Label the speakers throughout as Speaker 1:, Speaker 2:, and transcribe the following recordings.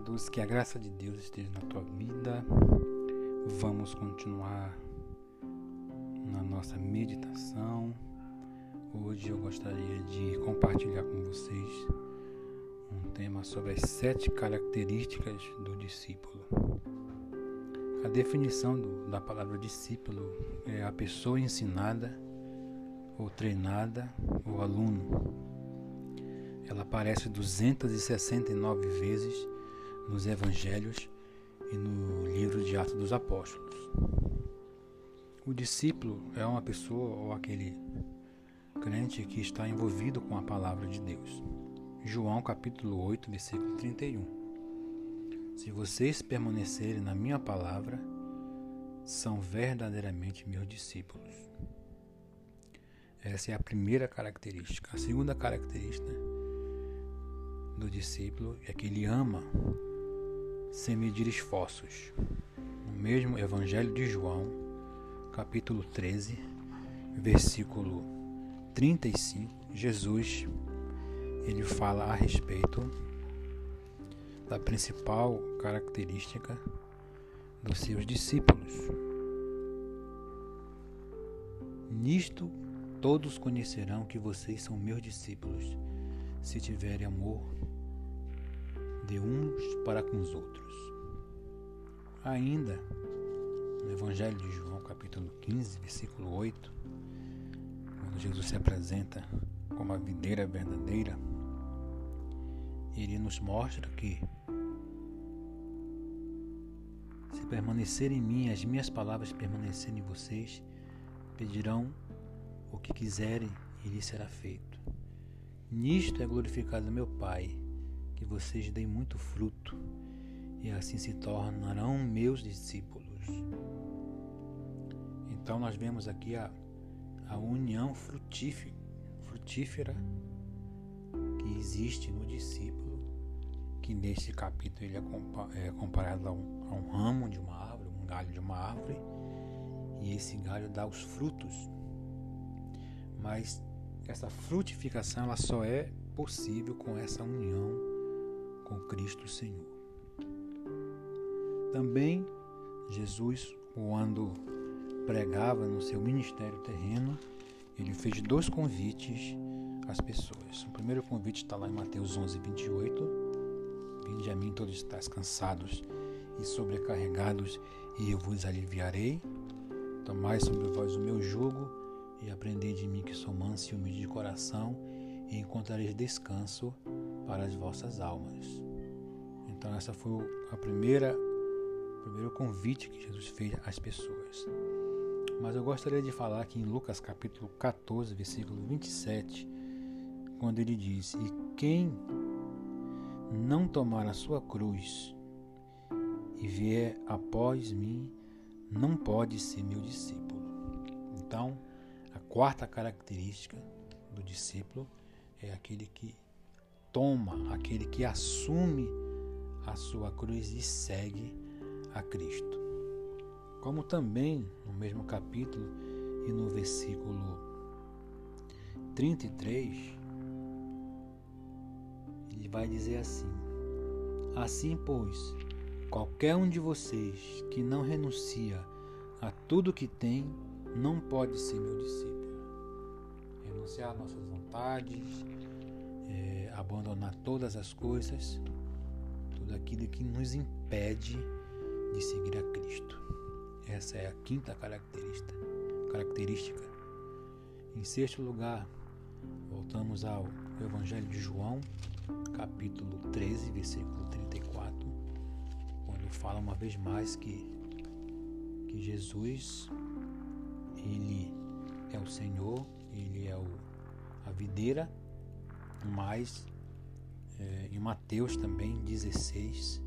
Speaker 1: amados, que a graça de Deus esteja na tua vida. Vamos continuar na nossa meditação. Hoje eu gostaria de compartilhar com vocês um tema sobre as sete características do discípulo. A definição do, da palavra discípulo é a pessoa ensinada, ou treinada, ou aluno ela aparece 269 vezes nos Evangelhos e no livro de Atos dos Apóstolos. O discípulo é uma pessoa ou aquele crente que está envolvido com a palavra de Deus. João capítulo 8, versículo 31. Se vocês permanecerem na minha palavra, são verdadeiramente meus discípulos. Essa é a primeira característica. A segunda característica do discípulo é que ele ama sem medir esforços. No mesmo Evangelho de João, capítulo 13, versículo 35, Jesus ele fala a respeito da principal característica dos seus discípulos. Nisto todos conhecerão que vocês são meus discípulos, se tiverem amor de uns para com os outros. Ainda, no Evangelho de João, capítulo 15, versículo 8, quando Jesus se apresenta como a videira verdadeira, ele nos mostra que se permanecer em mim, as minhas palavras permanecerem em vocês, pedirão o que quiserem e lhes será feito. Nisto é glorificado meu Pai, que vocês deem muito fruto e assim se tornarão meus discípulos. Então nós vemos aqui a, a união frutífera, que existe no discípulo, que neste capítulo ele é, é comparado a um, a um ramo de uma árvore, um galho de uma árvore, e esse galho dá os frutos. Mas essa frutificação ela só é possível com essa união com Cristo Senhor. Também Jesus, quando pregava no seu ministério terreno, ele fez dois convites às pessoas. O primeiro convite está lá em Mateus 11, 28. Vinde a mim todos estáis cansados e sobrecarregados, e eu vos aliviarei. Tomai sobre vós o meu jugo e aprendei de mim que sou manso e humilde de coração, e encontrareis descanso para as vossas almas. Então essa foi a primeira o primeiro convite que Jesus fez às pessoas. Mas eu gostaria de falar aqui em Lucas capítulo 14, versículo 27, quando ele diz: "E quem não tomar a sua cruz e vier após mim, não pode ser meu discípulo." Então, a quarta característica do discípulo é aquele que toma, aquele que assume a sua cruz e segue a Cristo. Como também no mesmo capítulo e no versículo 33, ele vai dizer assim: Assim, pois, qualquer um de vocês que não renuncia a tudo que tem, não pode ser meu discípulo. Renunciar nossas vontades, é, abandonar todas as coisas, tudo aquilo que nos impede de seguir a Cristo. Essa é a quinta característica. característica. Em sexto lugar, voltamos ao Evangelho de João, capítulo 13, versículo 34, quando fala uma vez mais que, que Jesus, ele é o Senhor, ele é o, a videira mas é, em Mateus também 16,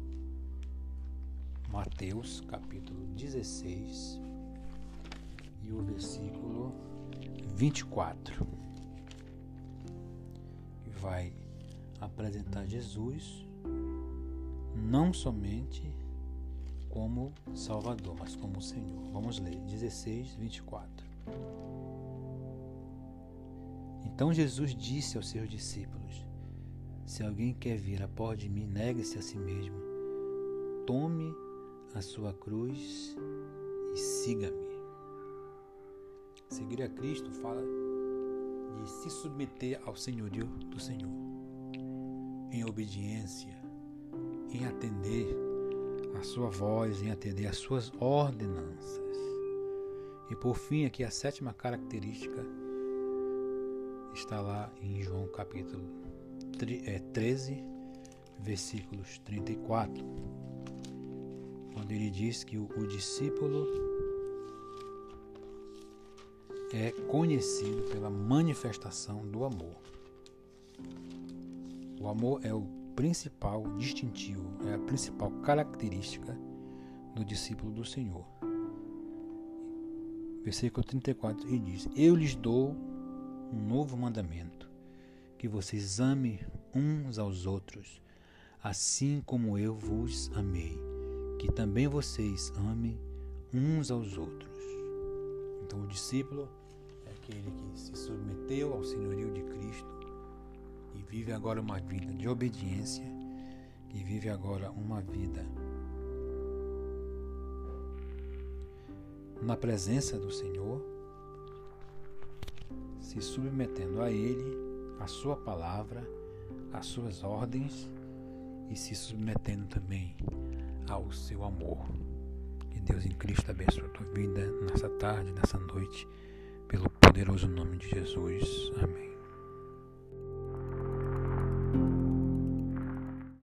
Speaker 1: Mateus capítulo 16 e o versículo 24, que vai apresentar Jesus não somente como Salvador, mas como Senhor. Vamos ler 16, 24. Então Jesus disse aos seus discípulos: Se alguém quer vir após de mim, negue-se a si mesmo, tome a sua cruz e siga-me. Seguir a Cristo fala de se submeter ao senhorio do Senhor, em obediência, em atender a sua voz, em atender as suas ordenanças. E por fim, aqui a sétima característica está lá em João capítulo 13, é, versículos 34, onde ele diz que o, o discípulo é conhecido pela manifestação do amor. O amor é o principal distintivo, é a principal característica do discípulo do Senhor. Versículo 34 ele diz: Eu lhes dou um novo mandamento, que vocês amem uns aos outros, assim como eu vos amei, que também vocês amem uns aos outros. Então o discípulo é aquele que se submeteu ao senhorio de Cristo e vive agora uma vida de obediência, e vive agora uma vida na presença do Senhor, se submetendo a Ele, a Sua palavra, às Suas ordens e se submetendo também ao Seu amor. Que Deus em Cristo abençoe a tua vida nessa tarde, nessa noite, pelo poderoso nome de Jesus. Amém.